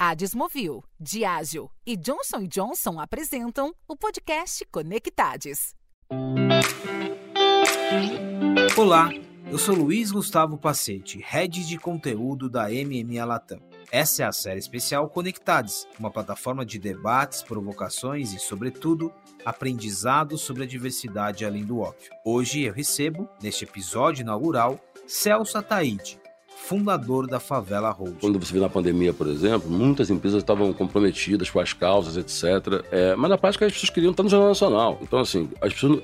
A Desmovil, Diageo e Johnson Johnson apresentam o podcast Conectades. Olá, eu sou Luiz Gustavo Pacete, head de conteúdo da MMA Latam. Essa é a série especial Conectades, uma plataforma de debates, provocações e, sobretudo, aprendizado sobre a diversidade além do óbvio. Hoje eu recebo, neste episódio inaugural, Celso Ataíde, fundador da Favela Road. Quando você vê na pandemia, por exemplo, muitas empresas estavam comprometidas com as causas, etc. É, mas na prática as pessoas queriam estar no Jornal Nacional. Então, assim, as pessoas,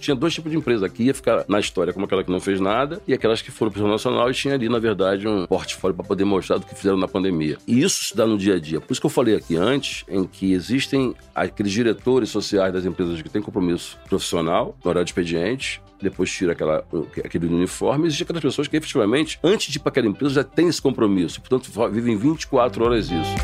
tinha dois tipos de empresa. Aqui ia ficar na história como aquela que não fez nada e aquelas que foram para o Jornal Nacional e tinha ali, na verdade, um portfólio para poder mostrar do que fizeram na pandemia. E isso se dá no dia a dia. Por isso que eu falei aqui antes, em que existem aqueles diretores sociais das empresas que têm compromisso profissional, no horário de expediente, depois tira aquela, aquele uniforme. Existem aquelas pessoas que efetivamente, antes de ir para aquela empresa, já tem esse compromisso. Portanto, vivem 24 horas isso.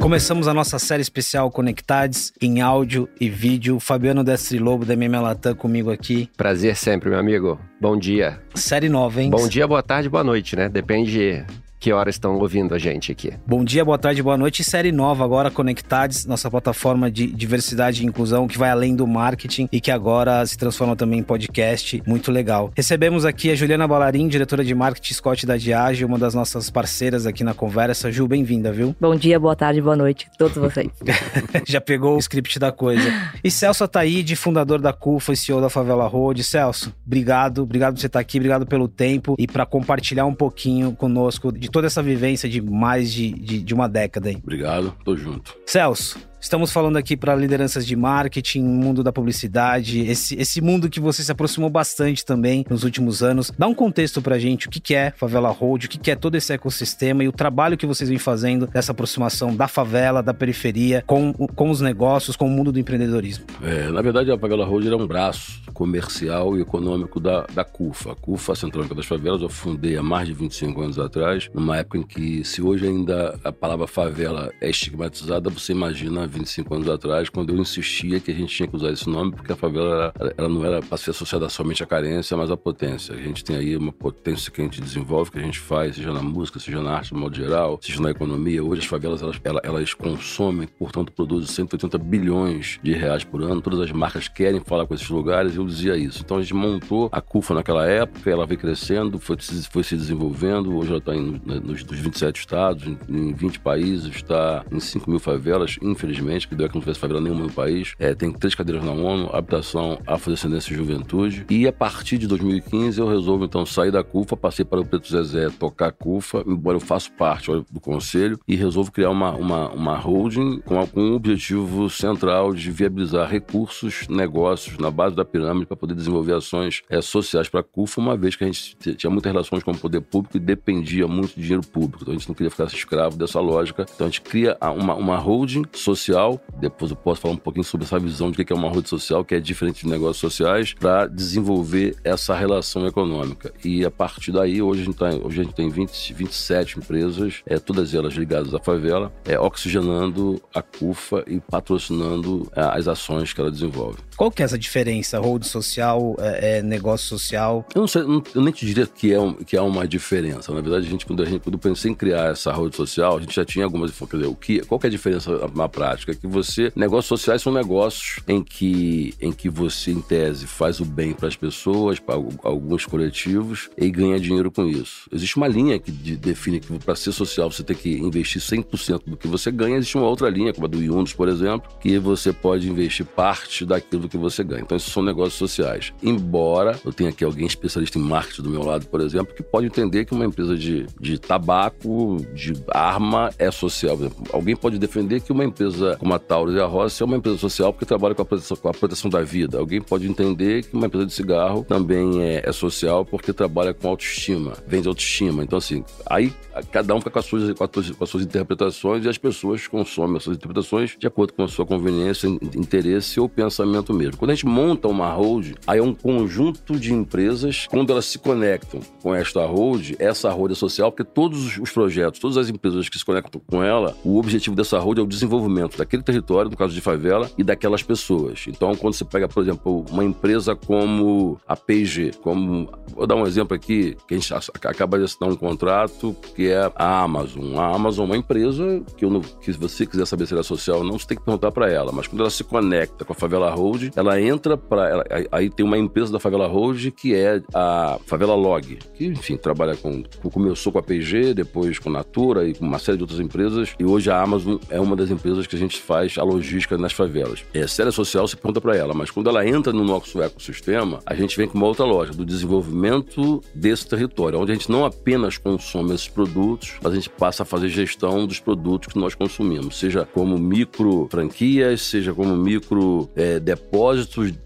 Começamos a nossa série especial Conectades em áudio e vídeo. Fabiano Destri Lobo da MMA Latam comigo aqui. Prazer sempre, meu amigo. Bom dia. Série nova, hein? Bom dia, boa tarde, boa noite, né? Depende que horas estão ouvindo a gente aqui. Bom dia, boa tarde, boa noite. Série nova agora, Conectades, nossa plataforma de diversidade e inclusão que vai além do marketing e que agora se transforma também em podcast. Muito legal. Recebemos aqui a Juliana Balarim, diretora de marketing Scott da Diage, uma das nossas parceiras aqui na conversa. Ju, bem-vinda, viu? Bom dia, boa tarde, boa noite, todos vocês. Já pegou o script da coisa. E Celso Ataíde, fundador da CUFA e CEO da Favela Road. Celso, obrigado, obrigado por você estar aqui, obrigado pelo tempo e para compartilhar um pouquinho conosco de toda essa vivência de mais de, de, de uma década aí. Obrigado, tô junto. Celso, Estamos falando aqui para lideranças de marketing, mundo da publicidade, esse, esse mundo que você se aproximou bastante também nos últimos anos. Dá um contexto para a gente, o que, que é Favela Road, o que, que é todo esse ecossistema e o trabalho que vocês vêm fazendo dessa aproximação da favela, da periferia, com, com os negócios, com o mundo do empreendedorismo. É, na verdade, a Favela Road é um braço comercial e econômico da, da CUFA. A CUFA, Centrônica das Favelas, eu fundei há mais de 25 anos atrás, numa época em que, se hoje ainda a palavra favela é estigmatizada, você imagina 25 anos atrás, quando eu insistia que a gente tinha que usar esse nome, porque a favela ela, ela não era para ser associada somente à carência, mas à potência. A gente tem aí uma potência que a gente desenvolve, que a gente faz, seja na música, seja na arte, de modo geral, seja na economia. Hoje as favelas elas, elas, elas consomem, portanto, produzem 180 bilhões de reais por ano. Todas as marcas querem falar com esses lugares eu dizia isso. Então a gente montou a CUFA naquela época, ela veio crescendo, foi, foi se desenvolvendo. Hoje ela está nos, nos 27 estados, em, em 20 países, está em 5 mil favelas, infelizmente que deu que não tivesse favela nenhuma no país. É, tem três cadeiras na ONU, habitação, afrodescendência e juventude. E a partir de 2015 eu resolvo então sair da CUFA, passei para o Preto Zezé tocar CUFA, embora eu faça parte do conselho, e resolvo criar uma, uma, uma holding com, com um objetivo central de viabilizar recursos, negócios na base da pirâmide para poder desenvolver ações é, sociais para a CUFA, uma vez que a gente tinha muitas relações com o poder público e dependia muito de dinheiro público. Então a gente não queria ficar escravo dessa lógica. Então a gente cria uma, uma holding social depois eu posso falar um pouquinho sobre essa visão de que é uma rede social, que é diferente de negócios sociais, para desenvolver essa relação econômica. E a partir daí, hoje a gente, tá, hoje a gente tem 20, 27 empresas, é, todas elas ligadas à favela, é, oxigenando a CUFA e patrocinando é, as ações que ela desenvolve. Qual que é essa diferença? Hold social, é, é, negócio social? Eu não sei, eu nem te diria que é, um, que é uma diferença. Na verdade, a gente, quando, a gente, quando eu pensei em criar essa hold social, a gente já tinha algumas. Quer dizer, o que, qual que é a diferença na prática? Que você. Negócios sociais são negócios em que, em que você, em tese, faz o bem para as pessoas, para alguns coletivos, e ganha dinheiro com isso. Existe uma linha que define que para ser social você tem que investir 100% do que você ganha. Existe uma outra linha, como a do Yunus, por exemplo, que você pode investir parte daquilo que você ganha. Então, esses são negócios sociais. Embora eu tenha aqui alguém especialista em marketing do meu lado, por exemplo, que pode entender que uma empresa de, de tabaco, de arma, é social. Alguém pode defender que uma empresa como a Taurus e a Rossi é uma empresa social porque trabalha com a proteção, com a proteção da vida. Alguém pode entender que uma empresa de cigarro também é, é social porque trabalha com autoestima, vende autoestima. Então, assim, aí cada um fica com as, suas, com, as, com as suas interpretações e as pessoas consomem as suas interpretações de acordo com a sua conveniência, interesse ou pensamento Quando a gente monta uma hold, aí é um conjunto de empresas, quando elas se conectam com esta hold, essa hold é social, porque todos os projetos, todas as empresas que se conectam com ela, o objetivo dessa hold é o desenvolvimento daquele território, no caso de favela, e daquelas pessoas. Então, quando você pega, por exemplo, uma empresa como a P&G, como vou dar um exemplo aqui que a gente acaba de assinar um contrato que é a Amazon. A Amazon é uma empresa que, eu não, que se você quiser saber se ela é social não, você tem que perguntar para ela. Mas quando ela se conecta com a Favela Ela entra para aí tem uma empresa da Favela Road que é a Favela Log, que enfim trabalha com começou com a PG, depois com Natura e com uma série de outras empresas e hoje a Amazon é uma das empresas que a gente faz a logística nas favelas. É séria social, se pergunta para ela, mas quando ela entra no nosso ecossistema, a gente vem com uma outra loja do desenvolvimento desse território, onde a gente não apenas consome esses produtos, mas a gente passa a fazer gestão dos produtos que nós consumimos, seja como micro franquias, seja como micro é, depósitos,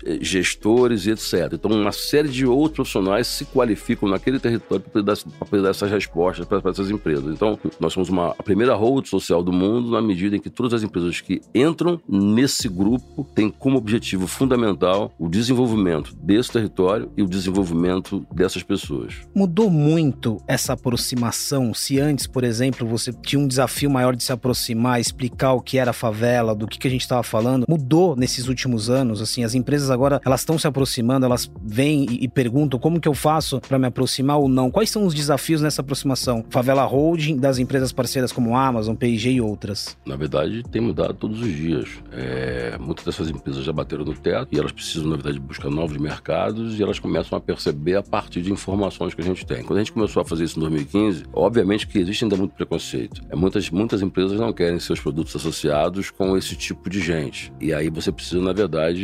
é, gestores e etc. Então, uma série de outros profissionais se qualificam naquele território para poder dar, essas respostas para essas empresas. Então, nós somos uma, a primeira hold social do mundo na medida em que todas as empresas que entram nesse grupo têm como objetivo fundamental o desenvolvimento desse território e o desenvolvimento dessas pessoas. Mudou muito essa aproximação? Se antes, por exemplo, você tinha um desafio maior de se aproximar, explicar o que era a favela, do que, que a gente estava falando, mudou nesses últimos anos? Assim, as empresas agora elas estão se aproximando, elas vêm e, e perguntam como que eu faço para me aproximar ou não? Quais são os desafios nessa aproximação? Favela Holding das empresas parceiras como Amazon, P&G e outras? Na verdade, tem mudado todos os dias. É, muitas dessas empresas já bateram no teto e elas precisam, na verdade, buscar novos mercados e elas começam a perceber a partir de informações que a gente tem. Quando a gente começou a fazer isso em 2015, obviamente que existe ainda muito preconceito. É, muitas, muitas empresas não querem seus produtos associados com esse tipo de gente. E aí você precisa, na verdade,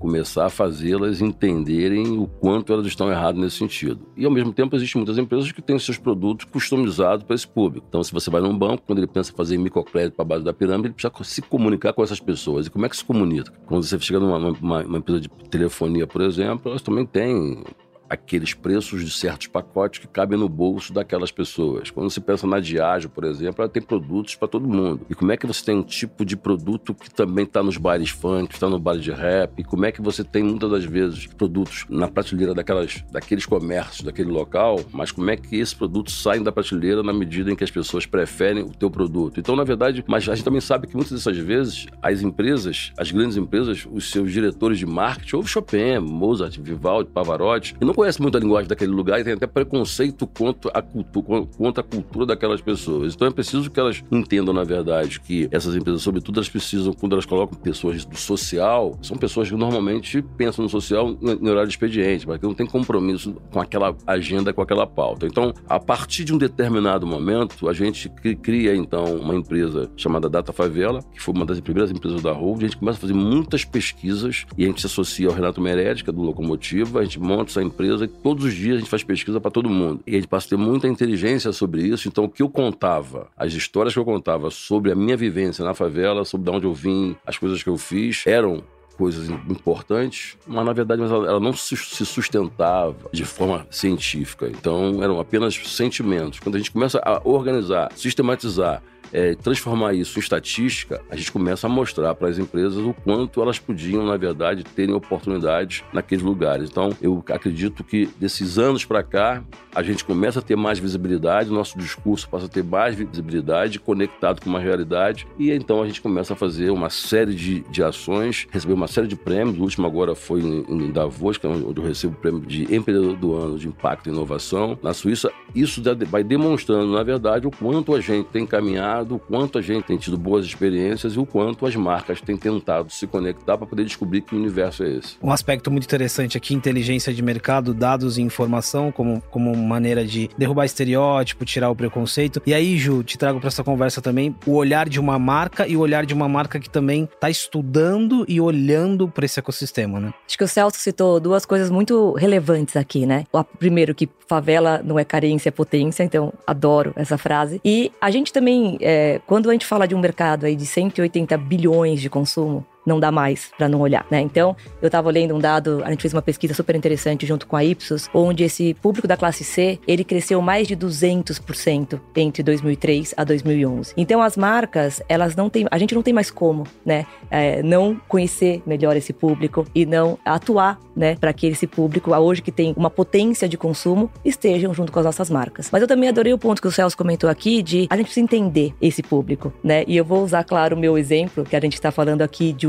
começar a fazê-las entenderem o quanto elas estão erradas nesse sentido. E ao mesmo tempo existem muitas empresas que têm seus produtos customizados para esse público. Então, se você vai num banco, quando ele pensa em fazer microcrédito para a base da pirâmide, ele precisa se comunicar com essas pessoas. E como é que se comunica? Quando você chega numa uma, uma empresa de telefonia, por exemplo, elas também têm aqueles preços de certos pacotes que cabem no bolso daquelas pessoas. Quando se pensa na Diageo, por exemplo, ela tem produtos para todo mundo. E como é que você tem um tipo de produto que também está nos bailes funk, está no baile de rap? E como é que você tem muitas das vezes produtos na prateleira daquelas, daqueles comércios, daquele local, mas como é que esses produtos saem da prateleira na medida em que as pessoas preferem o teu produto? Então, na verdade, mas a gente também sabe que muitas dessas vezes as empresas, as grandes empresas, os seus diretores de marketing, ou Chopin, Mozart, Vivaldi, Pavarotti, e não conhece muito a linguagem daquele lugar e tem até preconceito contra a, cultura, contra a cultura daquelas pessoas. Então é preciso que elas entendam, na verdade, que essas empresas, sobretudo, elas precisam, quando elas colocam pessoas do social, são pessoas que normalmente pensam no social no horário de expediente, mas que não tem compromisso com aquela agenda, com aquela pauta. Então, a partir de um determinado momento, a gente cria, então, uma empresa chamada Data Favela, que foi uma das primeiras empresas da Hold, a gente começa a fazer muitas pesquisas e a gente se associa ao Renato é do Locomotiva, a gente monta essa empresa e todos os dias a gente faz pesquisa para todo mundo. E a gente passa a ter muita inteligência sobre isso. Então, o que eu contava, as histórias que eu contava sobre a minha vivência na favela, sobre de onde eu vim, as coisas que eu fiz, eram coisas importantes, mas na verdade ela não se sustentava de forma científica. Então eram apenas sentimentos. Quando a gente começa a organizar, sistematizar é, transformar isso em estatística, a gente começa a mostrar para as empresas o quanto elas podiam, na verdade, terem oportunidades naqueles lugares. Então, eu acredito que desses anos para cá, a gente começa a ter mais visibilidade, nosso discurso passa a ter mais visibilidade, conectado com uma realidade, e então a gente começa a fazer uma série de, de ações, receber uma série de prêmios. O último agora foi em, em Davos, que é onde eu recebo o prêmio de empreendedor do ano de impacto e inovação. Na Suíça, isso vai demonstrando, na verdade, o quanto a gente tem caminhado mercado, o quanto a gente tem tido boas experiências e o quanto as marcas têm tentado se conectar para poder descobrir que universo é esse. Um aspecto muito interessante aqui, inteligência de mercado, dados e informação como, como maneira de derrubar estereótipo, tirar o preconceito. E aí, Ju, te trago para essa conversa também o olhar de uma marca e o olhar de uma marca que também está estudando e olhando para esse ecossistema, né? Acho que o Celso citou duas coisas muito relevantes aqui, né? O primeiro que favela não é carência, é potência, então adoro essa frase. E a gente também é, quando a gente fala de um mercado aí de 180 bilhões de consumo, não dá mais para não olhar, né? Então, eu estava lendo um dado, a gente fez uma pesquisa super interessante junto com a Ipsos, onde esse público da classe C, ele cresceu mais de 200% entre 2003 a 2011. Então, as marcas, elas não têm, a gente não tem mais como, né, é, não conhecer melhor esse público e não atuar, né, para que esse público, hoje que tem uma potência de consumo, estejam junto com as nossas marcas. Mas eu também adorei o ponto que o Celso comentou aqui de a gente precisa entender esse público, né? E eu vou usar, claro, o meu exemplo, que a gente está falando aqui de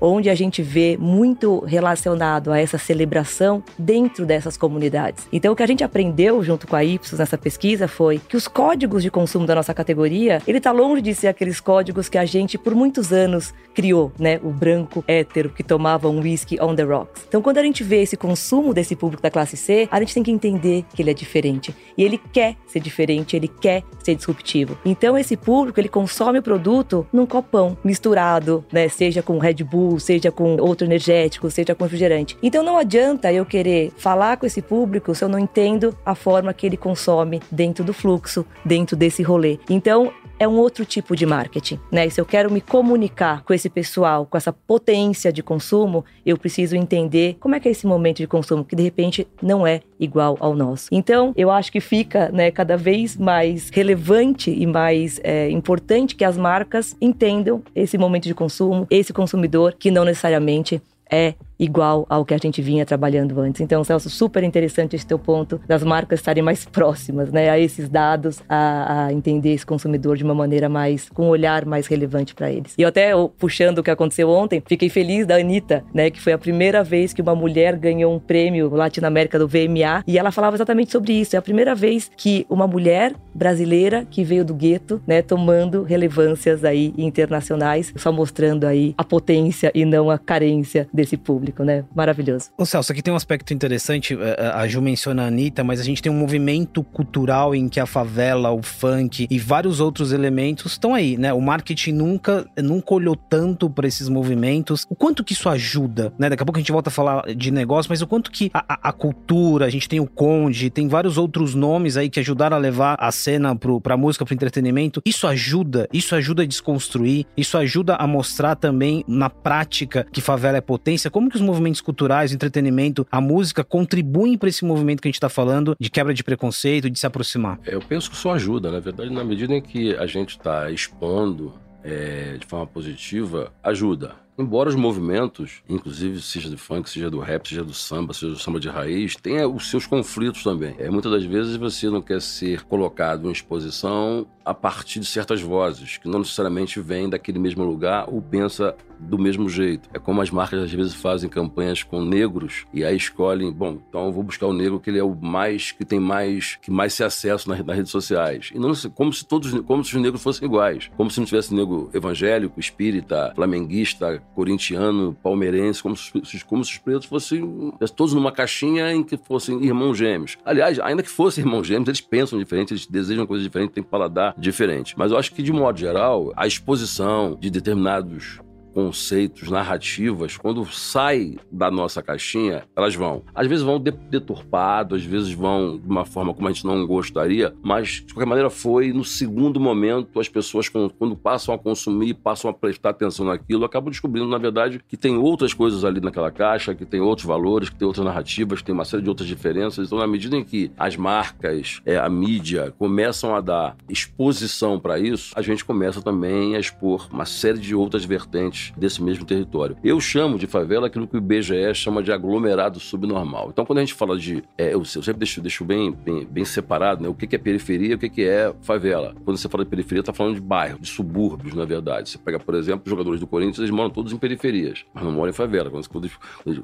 onde a gente vê muito relacionado a essa celebração dentro dessas comunidades. Então, o que a gente aprendeu junto com a Ipsos nessa pesquisa foi que os códigos de consumo da nossa categoria, ele está longe de ser aqueles códigos que a gente por muitos anos criou, né? O branco hétero que tomava um whisky on the rocks. Então, quando a gente vê esse consumo desse público da classe C, a gente tem que entender que ele é diferente. E ele quer ser diferente, ele quer ser disruptivo. Então, esse público, ele consome o produto num copão misturado, né? Seja com Red Bull, seja com outro energético, seja com refrigerante. Então, não adianta eu querer falar com esse público se eu não entendo a forma que ele consome dentro do fluxo, dentro desse rolê. Então, é um outro tipo de marketing, né? E se eu quero me comunicar com esse pessoal, com essa potência de consumo, eu preciso entender como é que é esse momento de consumo, que de repente não é igual ao nosso. Então, eu acho que fica, né, cada vez mais relevante e mais é, importante que as marcas entendam esse momento de consumo, esse consumidor que não necessariamente é igual ao que a gente vinha trabalhando antes. Então, Celso, super interessante esse teu ponto das marcas estarem mais próximas, né, a esses dados, a, a entender esse consumidor de uma maneira mais, com um olhar mais relevante para eles. E eu até puxando o que aconteceu ontem, fiquei feliz da Anitta, né, que foi a primeira vez que uma mulher ganhou um prêmio Latinoamérica do VMA, e ela falava exatamente sobre isso. É a primeira vez que uma mulher brasileira que veio do gueto, né, tomando relevâncias aí internacionais, só mostrando aí a potência e não a carência desse público público, né? Maravilhoso. Ô Celso, aqui tem um aspecto interessante, é, é, a Ju menciona a Anitta, mas a gente tem um movimento cultural em que a favela, o funk e vários outros elementos estão aí, né? O marketing nunca, nunca olhou tanto para esses movimentos. O quanto que isso ajuda, né? Daqui a pouco a gente volta a falar de negócio, mas o quanto que a, a, cultura, a gente tem o Conde, tem vários outros nomes aí que ajudaram a levar a cena pro, pra música, pro entretenimento. Isso ajuda, isso ajuda a desconstruir, isso ajuda a mostrar também na prática que favela é potência. Como que que os movimentos culturais, entretenimento, a música contribuem para esse movimento que a gente está falando de quebra de preconceito, de se aproximar? Eu penso que isso ajuda, na verdade, na medida em que a gente está expondo é, de forma positiva, ajuda. Embora os movimentos, inclusive seja do funk, seja do rap, seja do samba, seja do samba de raiz, tenha os seus conflitos também. É, muitas das vezes você não quer ser colocado em exposição a partir de certas vozes, que não necessariamente vêm daquele mesmo lugar ou pensa do mesmo jeito. É como as marcas às vezes fazem campanhas com negros e aí escolhem, bom, então eu vou buscar o negro que ele é o mais que tem mais que mais se acesso nas, nas redes sociais. E não como se todos como se os negros fossem iguais, como se não tivesse negro evangélico, espírita, flamenguista, corintiano, palmeirense, como se, como se os pretos fossem todos numa caixinha em que fossem irmãos gêmeos. Aliás, ainda que fossem irmãos gêmeos, eles pensam diferente, eles desejam coisas diferentes, têm paladar diferente. Mas eu acho que, de modo geral, a exposição de determinados conceitos, narrativas, quando sai da nossa caixinha, elas vão. Às vezes vão deturpado, às vezes vão de uma forma como a gente não gostaria, mas de qualquer maneira foi no segundo momento as pessoas quando passam a consumir, passam a prestar atenção naquilo, acabam descobrindo na verdade que tem outras coisas ali naquela caixa, que tem outros valores, que tem outras narrativas, que tem uma série de outras diferenças. Então, na medida em que as marcas, é, a mídia começam a dar exposição para isso, a gente começa também a expor uma série de outras vertentes desse mesmo território. Eu chamo de favela aquilo que o IBGE chama de aglomerado subnormal. Então, quando a gente fala de. É, eu, sempre deixo, deixo bem, bem, bem, separado né, o que, é periferia e o que, é favela. Quando você fala de periferia, está falando de bairro, de subúrbios, na verdade. Você pega, por exemplo, os jogadores do Corinthians, eles moram todos em periferias, mas não moram em favela. Quando, quando,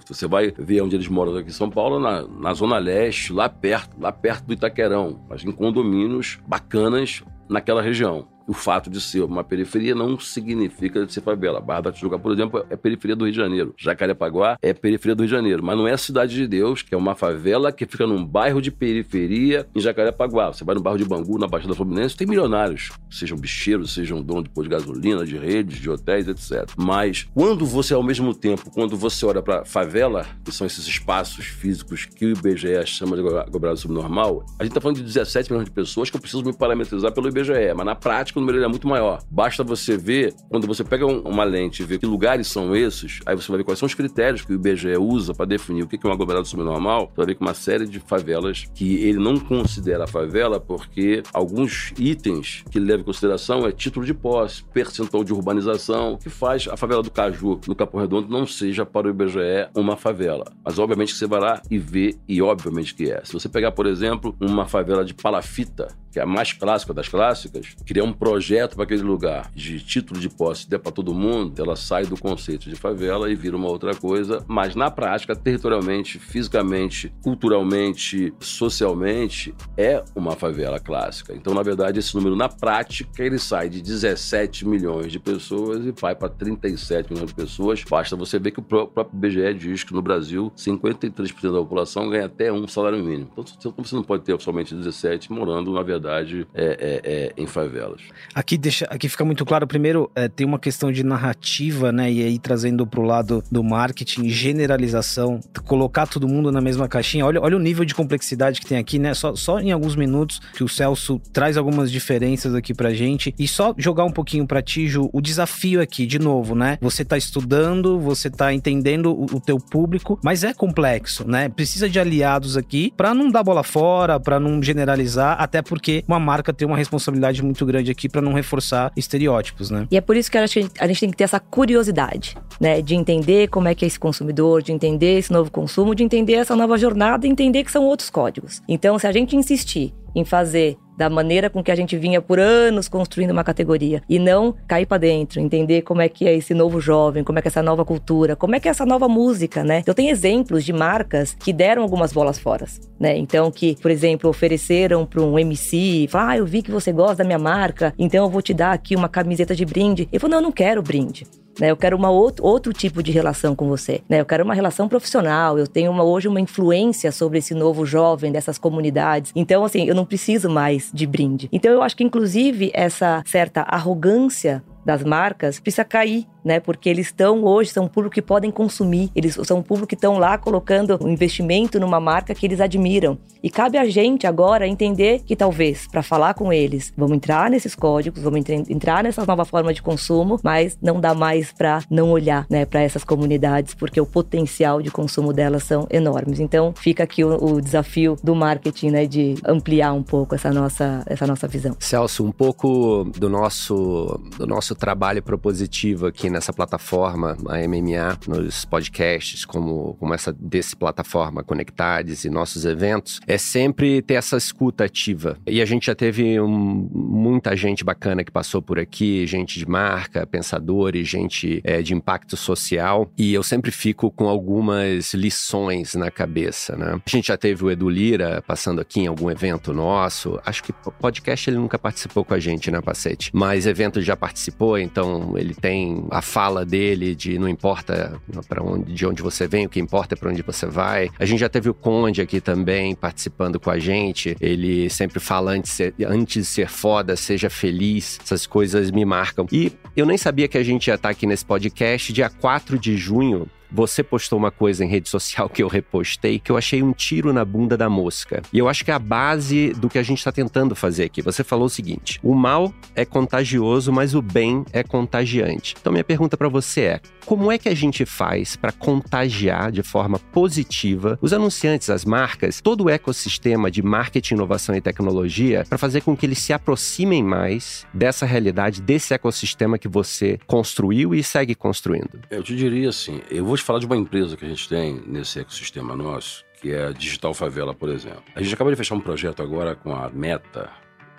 você vai ver onde eles moram aqui em São Paulo, na, na Zona Leste, lá perto, lá perto do Itaquerão, mas em condomínios bacanas naquela região o fato de ser uma periferia não significa ser favela. Barra da Tijuca, por exemplo, é periferia do Rio de Janeiro. Jacarepaguá é periferia do Rio de Janeiro, mas não é a Cidade de Deus, que é uma favela que fica num bairro de periferia em Jacarepaguá. Você vai no bairro de Bangu, na Baixada Fluminense, tem milionários, sejam bicheiros, sejam donos de pôr de gasolina, de redes, de hotéis, etc. Mas quando você, ao mesmo tempo, quando você olha para favela, que são esses espaços físicos que o IBGE chama de aglomerado subnormal, a gente está falando de 17 milhões de pessoas que eu preciso me parametrizar pelo IBGE, mas na prática o número é muito maior. Basta você ver, quando você pega uma lente e vê que lugares são esses, aí você vai ver quais são os critérios que o IBGE usa para definir o que é um aglomerado subnormal, você vai ver que uma série de favelas que ele não considera favela porque alguns itens que ele leva em consideração é título de posse, percentual de urbanização, que faz a favela do Caju, no Capão Redondo, não seja para o IBGE uma favela. Mas obviamente que você vai lá e vê, e obviamente que é. Se você pegar, por exemplo, uma favela de palafita, que é a mais clássica das clássicas, criar um projeto para aquele lugar de título de posse der para todo mundo, ela sai do conceito de favela e vira uma outra coisa, mas na prática, territorialmente, fisicamente, culturalmente, socialmente, é uma favela clássica. Então, na verdade, esse número na prática, ele sai de 17 milhões de pessoas e vai para 37 milhões de pessoas. Basta você ver que o próprio BGE diz que no Brasil, 53% da população ganha até um salário mínimo. Então, você não pode ter somente 17 morando, na verdade, é, é, é, em favelas. Aqui, deixa, aqui fica muito claro, primeiro, é, tem uma questão de narrativa, né? E aí trazendo para o lado do marketing, generalização, colocar todo mundo na mesma caixinha. Olha, olha o nível de complexidade que tem aqui, né? Só, só em alguns minutos que o Celso traz algumas diferenças aqui pra gente. E só jogar um pouquinho pra ti, Ju, o desafio aqui, de novo, né? Você tá estudando, você tá entendendo o, o teu público, mas é complexo, né? Precisa de aliados aqui para não dar bola fora, para não generalizar, até porque porque uma marca tem uma responsabilidade muito grande aqui para não reforçar estereótipos, né? E é por isso que a gente, a gente tem que ter essa curiosidade, né? De entender como é que é esse consumidor, de entender esse novo consumo, de entender essa nova jornada entender que são outros códigos. Então, se a gente insistir em fazer da maneira com que a gente vinha por anos construindo uma categoria e não cair para dentro, entender como é que é esse novo jovem, como é que é essa nova cultura, como é que é essa nova música, né? Eu tenho exemplos de marcas que deram algumas bolas fora, né? Então que, por exemplo, ofereceram para um MC, falaram, ah, eu vi que você gosta da minha marca, então eu vou te dar aqui uma camiseta de brinde. Ele falou, não, eu não quero brinde. Né? Eu quero uma outro, outro tipo de relação com você. Né? Eu quero uma relação profissional. Eu tenho uma, hoje uma influência sobre esse novo jovem dessas comunidades. Então, assim, eu não preciso mais de brinde. Então, eu acho que, inclusive, essa certa arrogância das marcas precisa cair, né? Porque eles estão hoje, são um público que podem consumir, eles são um público que estão lá colocando um investimento numa marca que eles admiram. E cabe a gente agora entender que talvez, para falar com eles, vamos entrar nesses códigos, vamos entrar nessa nova forma de consumo, mas não dá mais para não olhar, né, para essas comunidades, porque o potencial de consumo delas são enormes. Então, fica aqui o, o desafio do marketing, né, de ampliar um pouco essa nossa, essa nossa visão. Celso, um pouco do nosso, do nosso nosso trabalho propositivo aqui nessa plataforma, a MMA, nos podcasts, como, como essa desse plataforma Conectados e nossos eventos, é sempre ter essa escuta ativa. E a gente já teve um, muita gente bacana que passou por aqui, gente de marca, pensadores, gente é, de impacto social, e eu sempre fico com algumas lições na cabeça, né? A gente já teve o Edu Lira passando aqui em algum evento nosso, acho que podcast ele nunca participou com a gente, né, Pacete? Mas evento já participou participou, então ele tem a fala dele de não importa para onde, de onde você vem, o que importa é para onde você vai. A gente já teve o Conde aqui também participando com a gente. Ele sempre fala antes, antes de ser foda, seja feliz. Essas coisas me marcam. E eu nem sabia que a gente ia estar aqui nesse podcast dia 4 de junho você postou uma coisa em rede social que eu repostei que eu achei um tiro na bunda da mosca. E eu acho que é a base do que a gente está tentando fazer aqui. Você falou o seguinte: o mal é contagioso, mas o bem é contagiante. Então, minha pergunta para você é: como é que a gente faz para contagiar de forma positiva os anunciantes, as marcas, todo o ecossistema de marketing, inovação e tecnologia para fazer com que eles se aproximem mais dessa realidade, desse ecossistema que você construiu e segue construindo? Eu te diria assim: eu vou te falar de uma empresa que a gente tem nesse ecossistema nosso, que é a Digital Favela, por exemplo. A gente acabou de fechar um projeto agora com a Meta,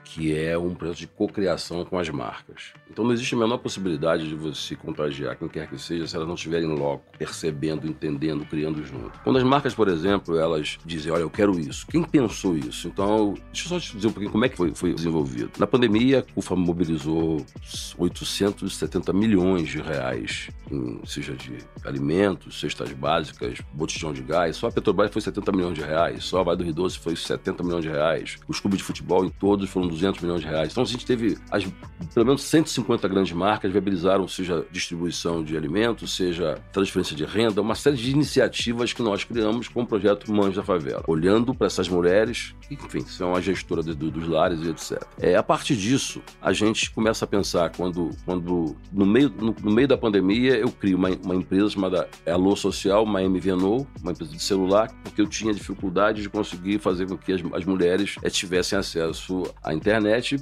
que é um projeto de cocriação com as marcas. Então não existe a menor possibilidade de você contagiar quem quer que seja se elas não estiverem logo, percebendo, entendendo, criando junto. Quando as marcas, por exemplo, elas dizem, olha, eu quero isso. Quem pensou isso? Então, deixa eu só te dizer um pouquinho como é que foi, foi desenvolvido. Na pandemia, a CUFA mobilizou 870 milhões de reais, em, seja de alimentos, cestas básicas, botijão de gás. Só a Petrobras foi 70 milhões de reais, só a Vale do Rio Doce foi 70 milhões de reais. Os clubes de futebol em todos foram 200 milhões de reais. Então a gente teve as, pelo menos 150 grandes marcas viabilizaram, seja distribuição de alimentos, seja transferência de renda, uma série de iniciativas que nós criamos com o projeto Mães da Favela, olhando para essas mulheres que, enfim, são a gestora do, dos lares e etc. É, a partir disso, a gente começa a pensar quando, quando no, meio, no, no meio da pandemia, eu crio uma, uma empresa chamada Alô Social, uma MVNO, uma empresa de celular, porque eu tinha dificuldade de conseguir fazer com que as, as mulheres é, tivessem acesso à internet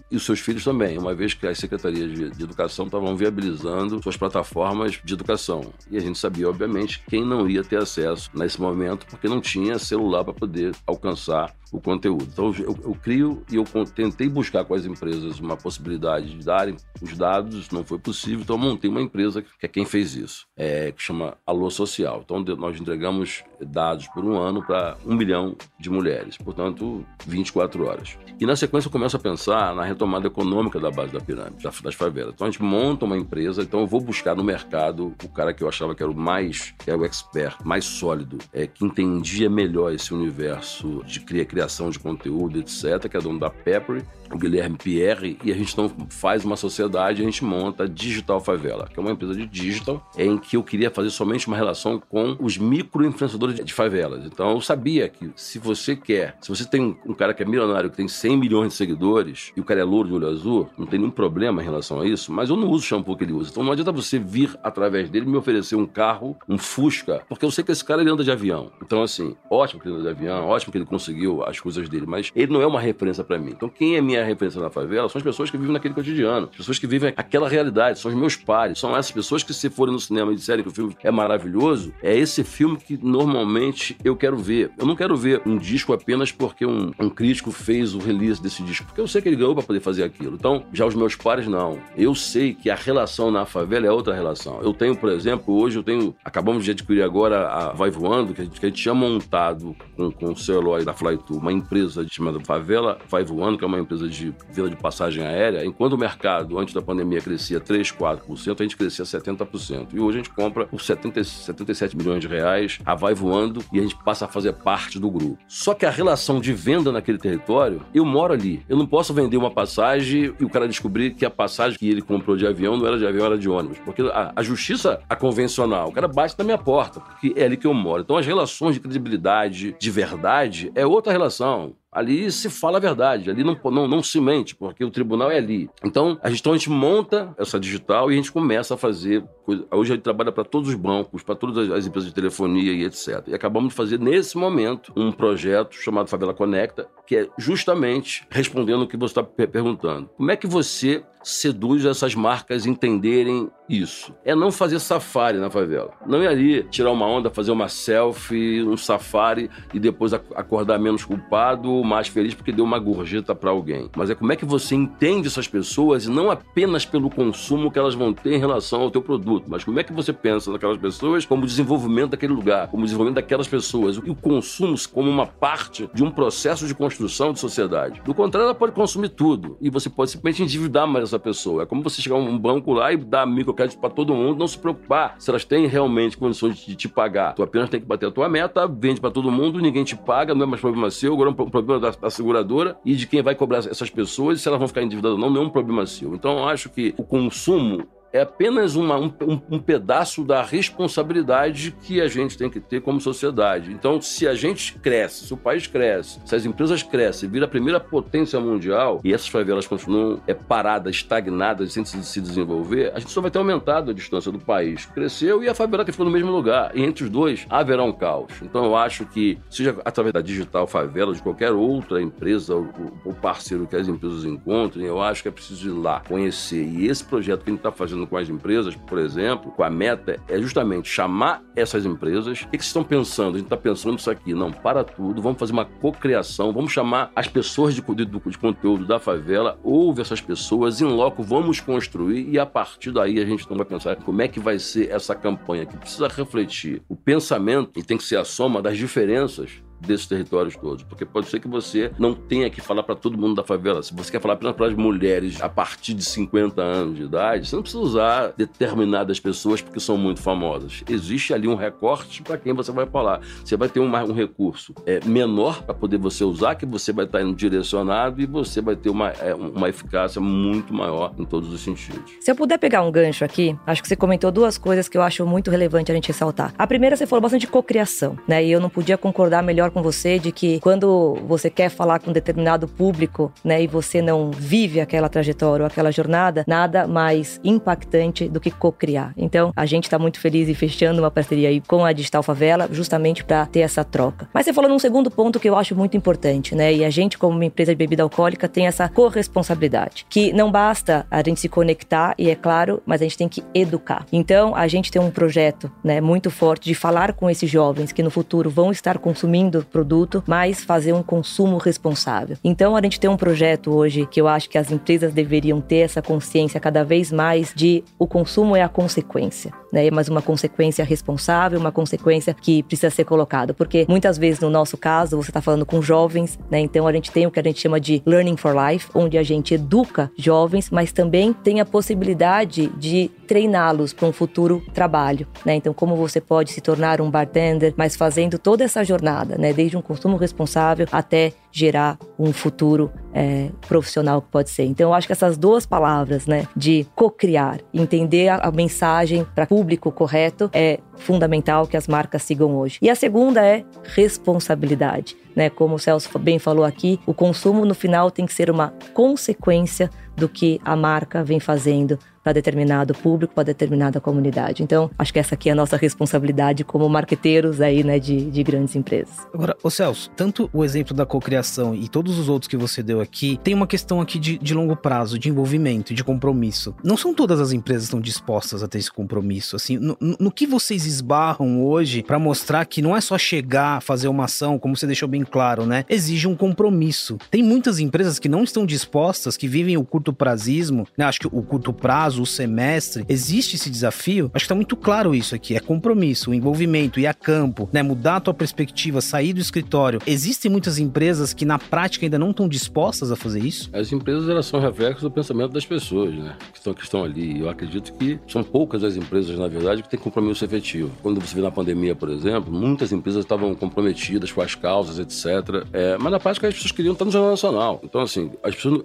e os seus filhos também, uma vez que as secretarias de, de educação estavam viabilizando suas plataformas de educação. E a gente sabia, obviamente, quem não ia ter acesso nesse momento, porque não tinha celular para poder alcançar o conteúdo. Então eu, eu, crio e eu tentei buscar com as empresas uma possibilidade de darem os dados, não foi possível, então montei uma empresa que é quem fez isso, é, que chama Alô Social. Então nós entregamos dados por um ano para um milhão de mulheres, portanto 24 horas. E na sequência eu começo a pensar na retomada econômica da base da pirâmide, das favelas. Então a gente monta uma empresa, então eu vou buscar no mercado o cara que eu achava que era o mais, que era o expert, mais sólido, é, que entendia melhor esse universo de criação criação de conteúdo, etc., que é dono da Pepper, o Guilherme Pierre, e a gente então faz uma sociedade, a gente monta a Digital Favela, que é uma empresa de digital, em que eu queria fazer somente uma relação com os micro-influenciadores de favelas. Então eu sabia que se você quer, se você tem um cara que é milionário, que tem 100 milhões de seguidores, e o cara é louro de olho azul, não tem nenhum problema em relação a isso, mas eu não uso o shampoo que ele usa. Então não adianta você vir através dele me oferecer um carro, um Fusca, porque eu sei que esse cara ele anda de avião. Então assim, ótimo que ele anda de avião, ótimo que ele conseguiu as coisas dele, mas ele não é uma referência para mim. Então quem é minha minha referência na favela são as pessoas que vivem naquele cotidiano, as pessoas que vivem aquela realidade, são os meus pares, são essas pessoas que se forem no cinema e disserem que o filme é maravilhoso, é esse filme que normalmente eu quero ver. Eu não quero ver um disco apenas porque um, um crítico fez o release desse disco, porque eu sei que ele ganhou para poder fazer aquilo. Então, já os meus pares não. Eu sei que a relação na favela é outra relação. Eu tenho, por exemplo, hoje eu tenho, acabamos de adquirir agora a Vai Voando, que a gente, que a gente tinha montado com, com o celular da Flytour, uma empresa chamada Favela Vai Voando, que é uma empresa de venda de passagem aérea, enquanto o mercado antes da pandemia crescia 3, 4%, a gente crescia 70%. E hoje a gente compra por 70, 77 milhões de reais, a vai voando e a gente passa a fazer parte do grupo. Só que a relação de venda naquele território, eu moro ali. Eu não posso vender uma passagem e o cara descobrir que a passagem que ele comprou de avião não era de avião, era de ônibus. Porque a, a justiça, a convencional, o cara bate na minha porta, porque é ali que eu moro. Então as relações de credibilidade, de verdade, é outra relação. Ali se fala a verdade, ali não, não, não se mente, porque o tribunal é ali. Então, a gente, então a gente monta essa digital e a gente começa a fazer. Coisa. Hoje a gente trabalha para todos os bancos, para todas as empresas de telefonia e etc. E acabamos de fazer, nesse momento, um projeto chamado Favela Conecta, que é justamente respondendo o que você está perguntando. Como é que você seduz essas marcas entenderem isso? É não fazer safari na favela. Não é ali tirar uma onda, fazer uma selfie, um safari e depois acordar menos culpado ou mais feliz porque deu uma gorjeta para alguém. Mas é como é que você entende essas pessoas e não apenas pelo consumo que elas vão ter em relação ao teu produto, mas como é que você pensa naquelas pessoas como desenvolvimento daquele lugar, como desenvolvimento daquelas pessoas e o consumo como uma parte de um processo de construção de sociedade. Do contrário, ela pode consumir tudo e você pode simplesmente endividar mais essa pessoa. É como você chegar a um banco lá e dar microcrédito para todo mundo, não se preocupar se elas têm realmente condições de te pagar. Tu apenas tem que bater a tua meta, vende para todo mundo, ninguém te paga, não é mais problema seu, agora é um problema da, da seguradora e de quem vai cobrar essas pessoas, se elas vão ficar endividadas ou não, não é um problema seu. Então, eu acho que o consumo é apenas uma, um, um, pedaço da responsabilidade que a gente tem que ter como sociedade. Então, se a gente cresce, se o país cresce, se as empresas crescem, vira a primeira potência mundial e essas favelas continuam é, paradas, estagnadas, sem se, se desenvolver, a gente só vai ter aumentado a distância do país. Cresceu e a favela que ficou no mesmo lugar. E entre os dois haverá um caos. Então, eu acho que, seja através da digital favela, de qualquer outra empresa ou parceiro que as empresas encontrem, eu acho que é preciso ir lá, conhecer. E esse projeto que a gente está fazendo com as empresas, por exemplo, com a meta, é justamente chamar essas empresas. O que, vocês estão pensando? A gente está pensando isso aqui. Não, para tudo, vamos fazer uma cocriação, vamos chamar as pessoas de, de, de conteúdo da favela, ouve essas pessoas, em loco, vamos construir e a partir daí a gente não vai pensar como é que vai ser essa campanha que precisa refletir o pensamento e tem que ser a soma das diferenças desses territórios todos. Porque pode ser que você não tenha que falar para todo mundo da favela. Se você quer falar para as mulheres a partir de 50 anos de idade, você não precisa usar determinadas pessoas porque são muito famosas. Existe ali um recorte para quem você vai falar. Você vai ter um, um recurso é, menor para poder você usar, que você vai estar indo direcionado e você vai ter uma, é, uma eficácia muito maior em todos os sentidos. Se eu puder pegar um gancho aqui, acho que você comentou duas coisas que eu acho muito relevante a gente ressaltar. A primeira, você falou bastante de cocriação, né? E eu não podia concordar melhor com você de que quando você quer falar com um determinado público, né, e você não vive aquela trajetória ou aquela jornada, nada mais impactante do que cocriar. Então, a gente está muito feliz e fechando uma parceria aí com a Digital Favela, justamente para ter essa troca. Mas você falou num segundo ponto que eu acho muito importante, né? E a gente, como uma empresa de bebida alcoólica, tem essa corresponsabilidade, que não basta a gente se conectar, e é claro, mas a gente tem que educar. Então, a gente tem um projeto, né, muito forte de falar com esses jovens que no futuro vão estar consumindo produto, mas fazer um consumo responsável. Então, a gente tem um projeto hoje que eu acho que as empresas deveriam ter essa consciência cada vez mais de o consumo é a consequência, né? Mas uma consequência responsável, uma consequência que precisa ser colocada, porque muitas vezes no nosso caso você está falando com jovens, né? Então a gente tem o que a gente chama de learning for life, onde a gente educa jovens, mas também tem a possibilidade de treiná-los para um futuro trabalho, né? Então como você pode se tornar um bartender, mas fazendo toda essa jornada, né? Desde um consumo responsável até gerar um futuro é, profissional que pode ser. Então, eu acho que essas duas palavras, né, de co-criar, entender a, a mensagem para público correto, é fundamental que as marcas sigam hoje. E a segunda é responsabilidade. Né, como o Celso bem falou aqui, o consumo no final tem que ser uma consequência do que a marca vem fazendo para determinado público, para determinada comunidade. Então, acho que essa aqui é a nossa responsabilidade como marqueteiros aí, né, de, de grandes empresas. Agora, ô Celso, tanto o exemplo da cocriação e todos os outros que você deu aqui, tem uma questão aqui de, de longo prazo, de envolvimento, de compromisso. Não são todas as empresas estão dispostas a ter esse compromisso. Assim, no, no que vocês esbarram hoje para mostrar que não é só chegar, fazer uma ação, como você deixou bem claro, né? Exige um compromisso. Tem muitas empresas que não estão dispostas, que vivem o curto prazismo, né? Acho que o curto prazo, o semestre, existe esse desafio. Acho que tá muito claro isso aqui. É compromisso, envolvimento, ir a campo, né? Mudar a tua perspectiva, sair do escritório. Existem muitas empresas que na prática ainda não estão dispostas a fazer isso? As empresas elas são reflexos do pensamento das pessoas, né? Que estão, que estão ali. Eu acredito que são poucas as empresas, na verdade, que têm compromisso efetivo. Quando você vê na pandemia, por exemplo, muitas empresas estavam comprometidas com as causas, etc. É, mas na prática as pessoas queriam estar no Jornal Nacional. Então, assim, as pessoas